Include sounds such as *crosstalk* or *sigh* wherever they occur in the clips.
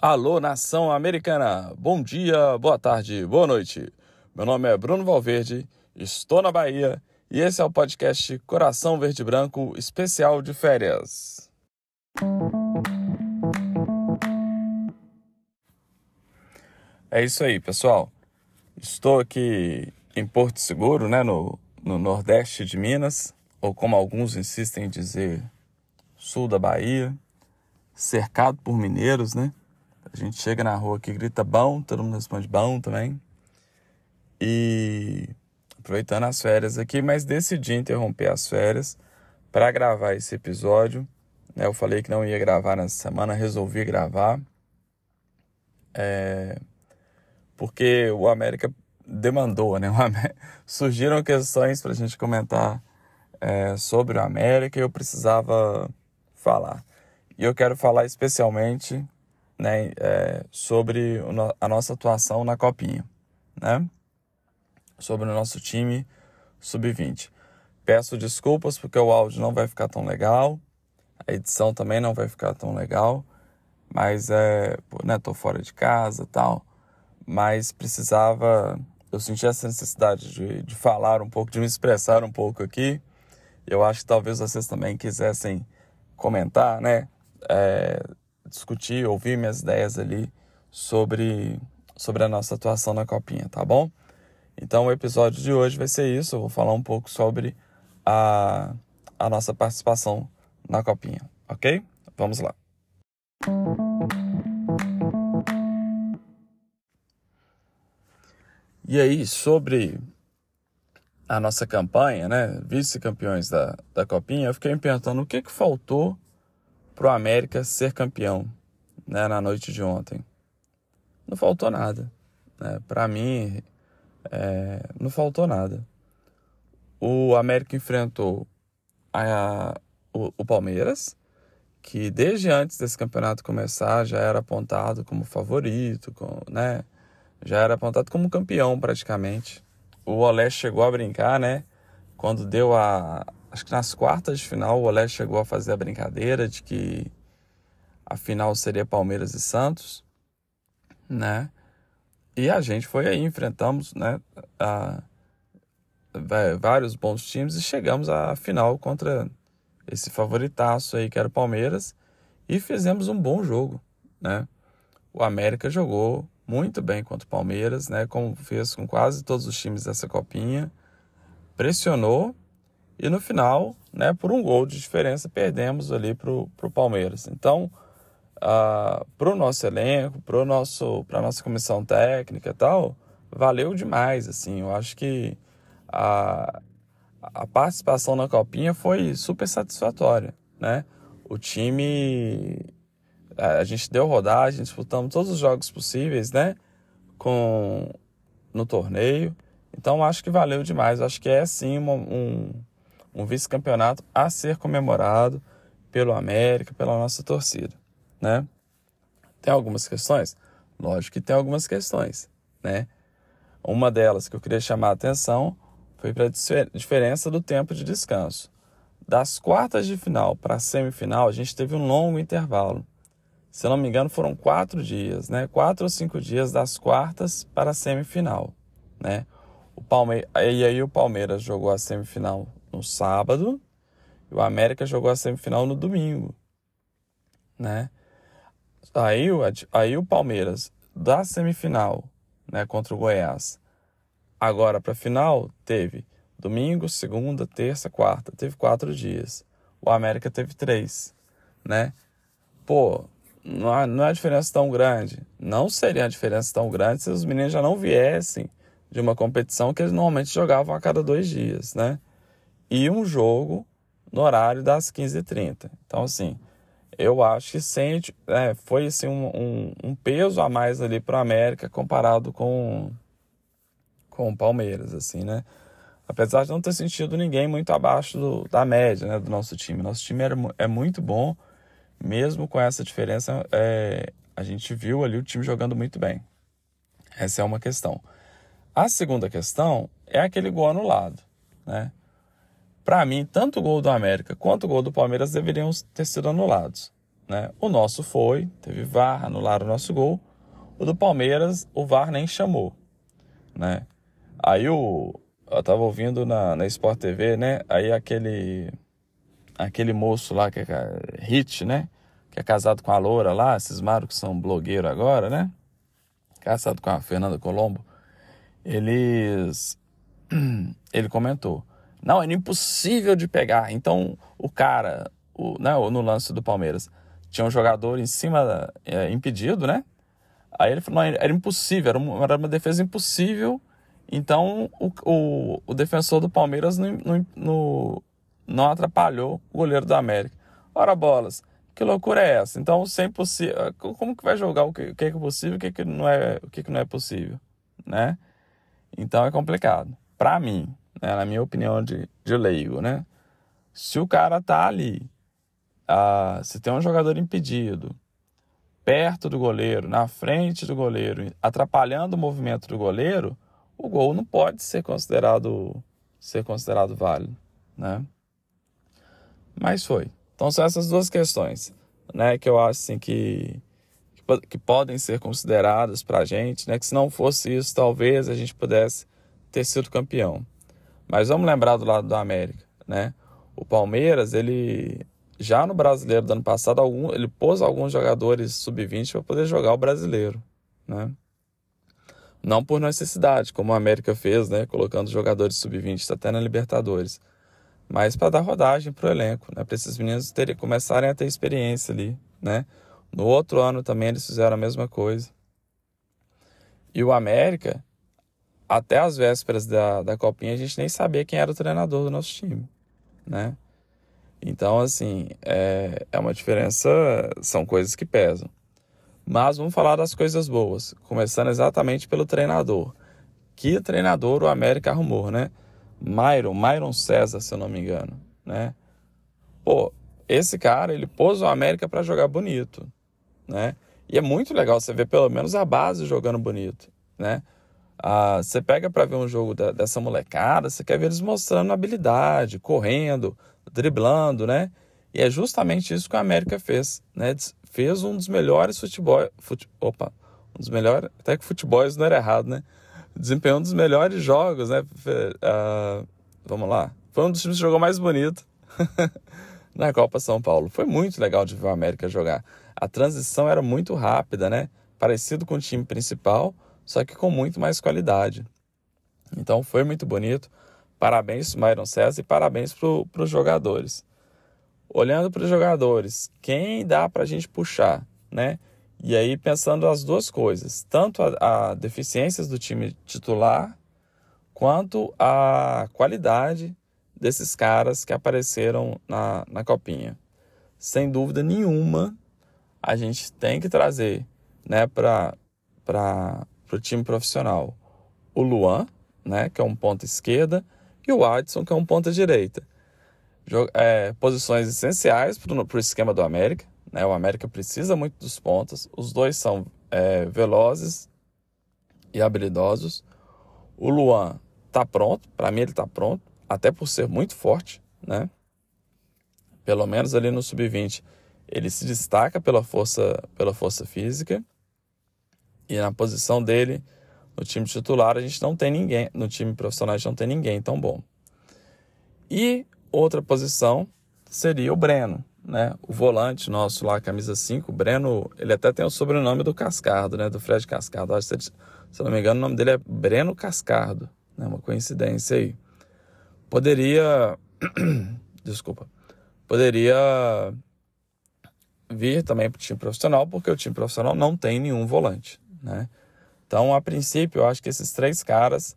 Alô, nação americana! Bom dia, boa tarde, boa noite. Meu nome é Bruno Valverde, estou na Bahia e esse é o podcast Coração Verde Branco especial de férias. É isso aí, pessoal. Estou aqui em Porto Seguro, né, no, no nordeste de Minas, ou como alguns insistem em dizer, sul da Bahia, cercado por mineiros, né? A gente chega na rua aqui, grita bom, todo mundo responde bom também. E aproveitando as férias aqui, mas decidi interromper as férias para gravar esse episódio. Né? Eu falei que não ia gravar nessa semana, resolvi gravar. É... Porque o América demandou, né? *laughs* Surgiram questões para a gente comentar é, sobre o América e eu precisava falar. E eu quero falar especialmente né, é, sobre a nossa atuação na Copinha, né? Sobre o nosso time sub-20. Peço desculpas porque o áudio não vai ficar tão legal, a edição também não vai ficar tão legal, mas é, né, tô fora de casa tal, mas precisava, eu senti essa necessidade de, de falar um pouco, de me expressar um pouco aqui. Eu acho que talvez vocês também quisessem comentar, né? É, discutir, ouvir minhas ideias ali sobre, sobre a nossa atuação na Copinha, tá bom? Então o episódio de hoje vai ser isso. Eu vou falar um pouco sobre a, a nossa participação na Copinha, ok? Vamos lá. E aí, sobre a nossa campanha, né? Vice-campeões da, da Copinha, eu fiquei me perguntando o que, que faltou para o América ser campeão né, na noite de ontem. Não faltou nada. Né? Para mim, é, não faltou nada. O América enfrentou a, o, o Palmeiras, que desde antes desse campeonato começar já era apontado como favorito, com, né? já era apontado como campeão praticamente. O Olé chegou a brincar, né? Quando deu a, acho que nas quartas de final o Olé chegou a fazer a brincadeira de que a final seria Palmeiras e Santos, né? E a gente foi aí, enfrentamos, né, a, vários bons times e chegamos à final contra esse favoritaço aí que era o Palmeiras e fizemos um bom jogo, né? O América jogou muito bem contra o Palmeiras, né? Como fez com quase todos os times dessa copinha, pressionou e no final, né, por um gol de diferença, perdemos ali para o Palmeiras. Então, uh, para o nosso elenco, para a nossa comissão técnica e tal, valeu demais. Assim, eu acho que a, a participação na Copinha foi super satisfatória. Né? O time, a gente deu rodagem, disputamos todos os jogos possíveis né? Com, no torneio. Então, acho que valeu demais. Acho que é sim uma, um um vice-campeonato a ser comemorado pelo América, pela nossa torcida, né? Tem algumas questões? Lógico que tem algumas questões, né? Uma delas que eu queria chamar a atenção foi para a diferença do tempo de descanso. Das quartas de final para a semifinal, a gente teve um longo intervalo. Se eu não me engano, foram quatro dias, né? Quatro ou cinco dias das quartas para a semifinal, né? O Palme... E aí o Palmeiras jogou a semifinal no sábado e o América jogou a semifinal no domingo, né? Aí, aí o Palmeiras da semifinal, né, contra o Goiás, agora para final teve domingo, segunda, terça, quarta, teve quatro dias. O América teve três, né? Pô, não há, não é diferença tão grande. Não seria a diferença tão grande se os meninos já não viessem de uma competição que eles normalmente jogavam a cada dois dias, né? E um jogo no horário das 15h30. Então, assim, eu acho que sente, é, foi assim, um, um, um, peso a mais ali para o América comparado com, com o Palmeiras, assim, né? Apesar de não ter sentido ninguém muito abaixo do, da média né, do nosso time. Nosso time era, é muito bom, mesmo com essa diferença, é, a gente viu ali o time jogando muito bem. Essa é uma questão. A segunda questão é aquele gol anulado, né? Para mim, tanto o gol do América quanto o gol do Palmeiras deveriam ter sido anulados. Né? O nosso foi, teve VAR, anularam o nosso gol. O do Palmeiras, o VAR nem chamou. Né? Aí o. Eu tava ouvindo na, na Sport TV, né? Aí aquele. Aquele moço lá, que é Hit, né? Que é casado com a Loura lá, esses maros que são blogueiros agora, né? Casado com a Fernanda Colombo. Eles. *clears throat* Ele comentou. Não, era impossível de pegar. Então, o cara, o, né, no lance do Palmeiras, tinha um jogador em cima, é, impedido, né? Aí ele falou, não, era impossível, era uma, era uma defesa impossível. Então, o, o, o defensor do Palmeiras não, não, atrapalhou o goleiro do América. Ora, bolas, que loucura é essa? Então, sem possível, como que vai jogar o que, o que é possível e o que, que não é, o que, que não é possível, né? Então, é complicado. Para mim, né, na minha opinião de, de leigo, né? Se o cara tá ali, ah, se tem um jogador impedido, perto do goleiro, na frente do goleiro, atrapalhando o movimento do goleiro, o gol não pode ser considerado ser considerado válido, né? Mas foi. Então são essas duas questões, né, que eu acho assim que que, que podem ser consideradas para a gente, né? Que se não fosse isso, talvez a gente pudesse ter sido campeão. Mas vamos lembrar do lado do América, né? O Palmeiras, ele já no Brasileiro do ano passado, algum, ele pôs alguns jogadores sub-20 para poder jogar o Brasileiro, né? Não por necessidade, como a América fez, né? Colocando jogadores sub-20 até na Libertadores. Mas para dar rodagem para o elenco, né? Para esses meninos terem, começarem a ter experiência ali, né? No outro ano também eles fizeram a mesma coisa. E o América, até as vésperas da, da Copinha, a gente nem sabia quem era o treinador do nosso time, né? Então, assim, é, é uma diferença, são coisas que pesam. Mas vamos falar das coisas boas, começando exatamente pelo treinador. Que treinador o América arrumou, né? Myron, Myron César, se eu não me engano, né? Pô, esse cara, ele pôs o América para jogar bonito, né? E é muito legal você ver pelo menos a base jogando bonito, né? Ah, você pega para ver um jogo da, dessa molecada, você quer ver eles mostrando habilidade, correndo, driblando, né? E é justamente isso que a América fez, né? Fez um dos melhores futebol, fute, opa, um dos melhores, até que futebol não era errado, né? Desempenhou um dos melhores jogos, né? Uh, vamos lá, foi um dos times que jogou mais bonito *laughs* na Copa São Paulo. Foi muito legal de ver o América jogar. A transição era muito rápida, né? Parecido com o time principal, só que com muito mais qualidade. Então foi muito bonito. Parabéns para Myron César e parabéns para os jogadores. Olhando para os jogadores, quem dá para a gente puxar, né? E aí pensando as duas coisas, tanto a, a deficiências do time titular, quanto a qualidade desses caras que apareceram na, na copinha. Sem dúvida nenhuma, a gente tem que trazer né, para o time profissional o Luan, né, que é um ponta esquerda, e o Adson, que é um ponta direita. É, posições essenciais para o esquema do América. Né? O América precisa muito dos pontas. Os dois são é, velozes e habilidosos. O Luan está pronto, para mim ele está pronto, até por ser muito forte, né? Pelo menos ali no sub-20 ele se destaca pela força, pela força física. E na posição dele, no time titular, a gente não tem ninguém. No time profissional, a gente não tem ninguém tão bom. E outra posição seria o Breno, né? O volante nosso lá, camisa 5. O Breno, ele até tem o sobrenome do Cascardo, né? Do Fred Cascardo. Se eu não me engano, o nome dele é Breno Cascardo. Né? Uma coincidência aí. Poderia. *clears throat* Desculpa. Poderia vir também para o time profissional, porque o time profissional não tem nenhum volante, né? Então, a princípio, eu acho que esses três caras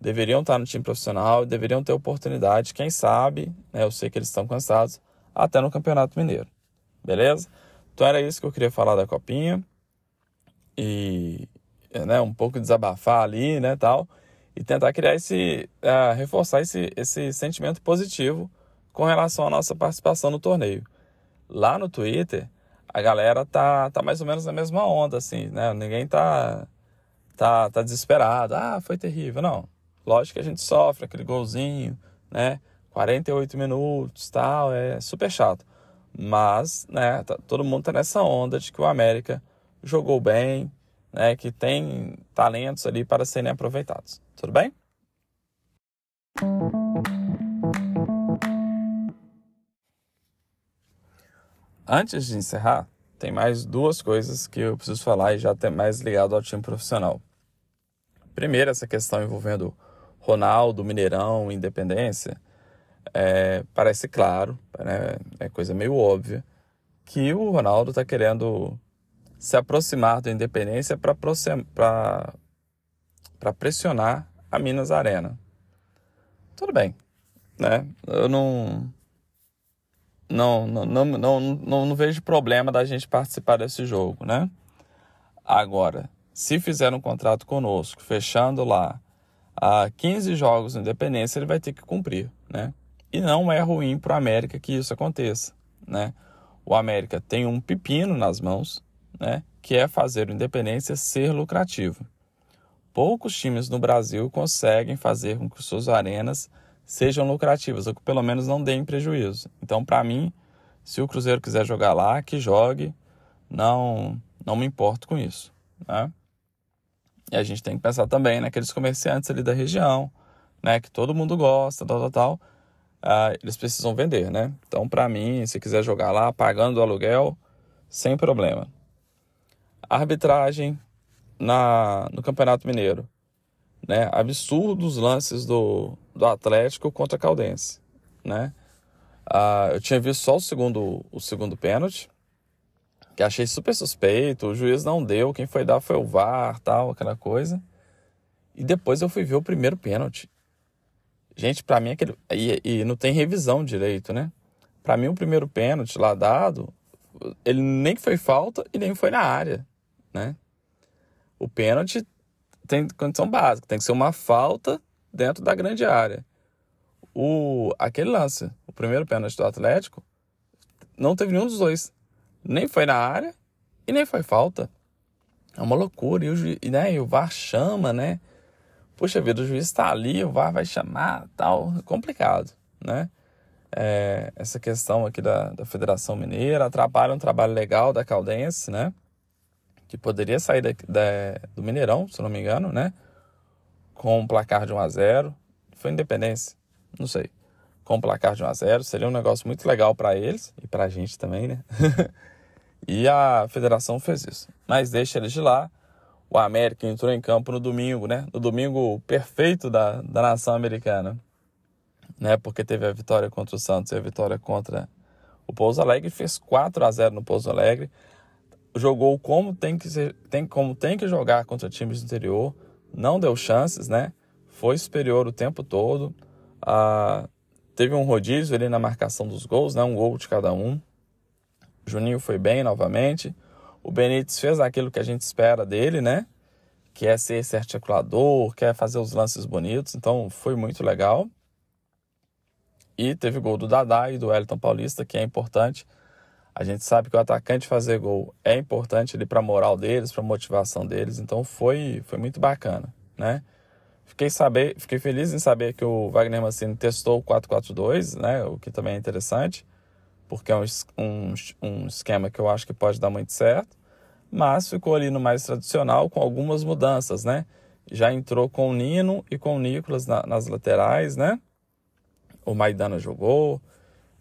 deveriam estar no time profissional, deveriam ter oportunidade, quem sabe, né, eu sei que eles estão cansados, até no Campeonato Mineiro. Beleza? Então era isso que eu queria falar da copinha. E né, um pouco desabafar ali, né, tal, e tentar criar esse uh, reforçar esse, esse sentimento positivo com relação à nossa participação no torneio. Lá no Twitter, a galera tá, tá mais ou menos na mesma onda, assim, né? Ninguém tá tá, tá desesperado. Ah, foi terrível. Não. Lógico que a gente sofre aquele golzinho, né? 48 minutos, tal, é super chato. Mas, né, tá, todo mundo tá nessa onda de que o América jogou bem, né, que tem talentos ali para serem aproveitados. Tudo bem? Antes de encerrar, tem mais duas coisas que eu preciso falar e já até mais ligado ao time profissional. Primeiro, essa questão envolvendo Ronaldo, Mineirão, Independência. É, parece claro, né, é coisa meio óbvia, que o Ronaldo está querendo se aproximar do Independência para pressionar a Minas Arena. Tudo bem, né? Eu não não, não, não, não, não, vejo problema da gente participar desse jogo, né? Agora, se fizer um contrato conosco, fechando lá a 15 jogos no Independência, ele vai ter que cumprir, né? E não é ruim para o América que isso aconteça, né? O América tem um pepino nas mãos, né? Que é fazer o Independência ser lucrativo. Poucos times no Brasil conseguem fazer com que suas arenas sejam lucrativas, ou que pelo menos não deem prejuízo. Então, para mim, se o Cruzeiro quiser jogar lá, que jogue, não, não me importo com isso. Né? E a gente tem que pensar também naqueles comerciantes ali da região, né, que todo mundo gosta, tal, tal, tal. Ah, eles precisam vender, né? Então, para mim, se quiser jogar lá, pagando o aluguel, sem problema. Arbitragem na, no Campeonato Mineiro né, absurdos lances do, do Atlético contra a Caldense, né? Ah, eu tinha visto só o segundo, o segundo pênalti, que achei super suspeito, o juiz não deu, quem foi dar foi o VAR, tal, aquela coisa. E depois eu fui ver o primeiro pênalti. Gente, para mim aquele e, e não tem revisão direito, né? Para mim o primeiro pênalti lá dado, ele nem foi falta e nem foi na área, né? O pênalti tem condição básica, tem que ser uma falta dentro da grande área. O, aquele lance, o primeiro pênalti do Atlético, não teve nenhum dos dois. Nem foi na área e nem foi falta. É uma loucura. E o, né, e o VAR chama, né? Puxa vida, o juiz está ali, o VAR vai chamar, tal. É complicado, né? É, essa questão aqui da, da Federação Mineira atrapalha um trabalho legal da Caldense, né? Que poderia sair da, da, do Mineirão, se não me engano, né? Com um placar de 1 a 0 Foi Independência, não sei. Com um placar de 1 a 0 seria um negócio muito legal para eles e para a gente também, né? *laughs* e a federação fez isso. Mas deixa eles de lá. O América entrou em campo no domingo, né? No domingo perfeito da, da nação americana. Né? Porque teve a vitória contra o Santos e a vitória contra o Pouso Alegre. Fez 4 a 0 no Pouso Alegre jogou como tem que ser, tem como tem que jogar contra times do interior, não deu chances, né? Foi superior o tempo todo. Ah, teve um rodízio ali na marcação dos gols, né? Um gol de cada um. Juninho foi bem novamente. O Benítez fez aquilo que a gente espera dele, né? Que é ser esse articulador, quer fazer os lances bonitos. Então foi muito legal. E teve gol do Dadá e do Wellington Paulista, que é importante a gente sabe que o atacante fazer gol é importante ali para a moral deles, para a motivação deles. Então foi, foi muito bacana, né? Fiquei, saber, fiquei feliz em saber que o Wagner Mancini testou o 4-4-2, né? O que também é interessante, porque é um, um, um esquema que eu acho que pode dar muito certo. Mas ficou ali no mais tradicional com algumas mudanças, né? Já entrou com o Nino e com o Nicolas na, nas laterais, né? O Maidana jogou,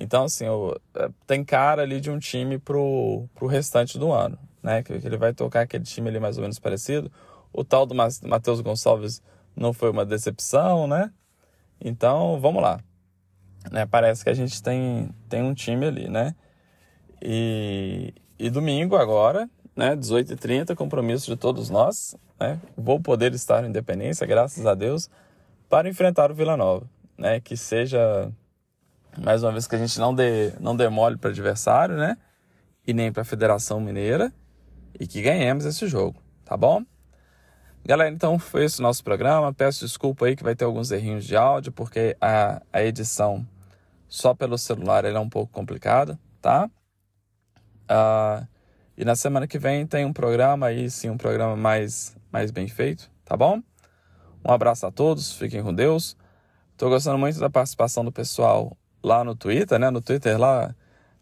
então, assim, eu, é, tem cara ali de um time pro, pro restante do ano, né? Que, que ele vai tocar aquele time ali mais ou menos parecido. O tal do Matheus Gonçalves não foi uma decepção, né? Então, vamos lá. Né? Parece que a gente tem, tem um time ali, né? E, e domingo agora, né? 18h30, compromisso de todos nós, né? Vou poder estar em Independência, graças a Deus, para enfrentar o Vila Nova, né? Que seja mais uma vez que a gente não dê, não dê mole para adversário, né? E nem para a Federação Mineira. E que ganhemos esse jogo, tá bom? Galera, então foi esse o nosso programa. Peço desculpa aí que vai ter alguns errinhos de áudio, porque a, a edição só pelo celular é um pouco complicada, tá? Uh, e na semana que vem tem um programa aí, sim, um programa mais, mais bem feito, tá bom? Um abraço a todos, fiquem com Deus. Estou gostando muito da participação do pessoal lá no Twitter, né? No Twitter lá,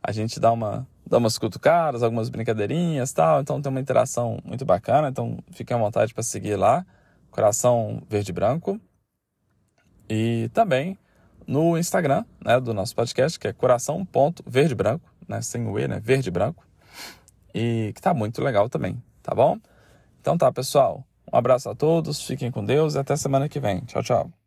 a gente dá uma dá umas cutucadas, algumas brincadeirinhas, tal, então tem uma interação muito bacana, então fiquem à vontade para seguir lá, Coração Verde Branco. E também no Instagram, né, do nosso podcast, que é coração.verdebranco, né, sem o E, né, verde branco. E que tá muito legal também, tá bom? Então tá, pessoal. Um abraço a todos, fiquem com Deus e até semana que vem. Tchau, tchau.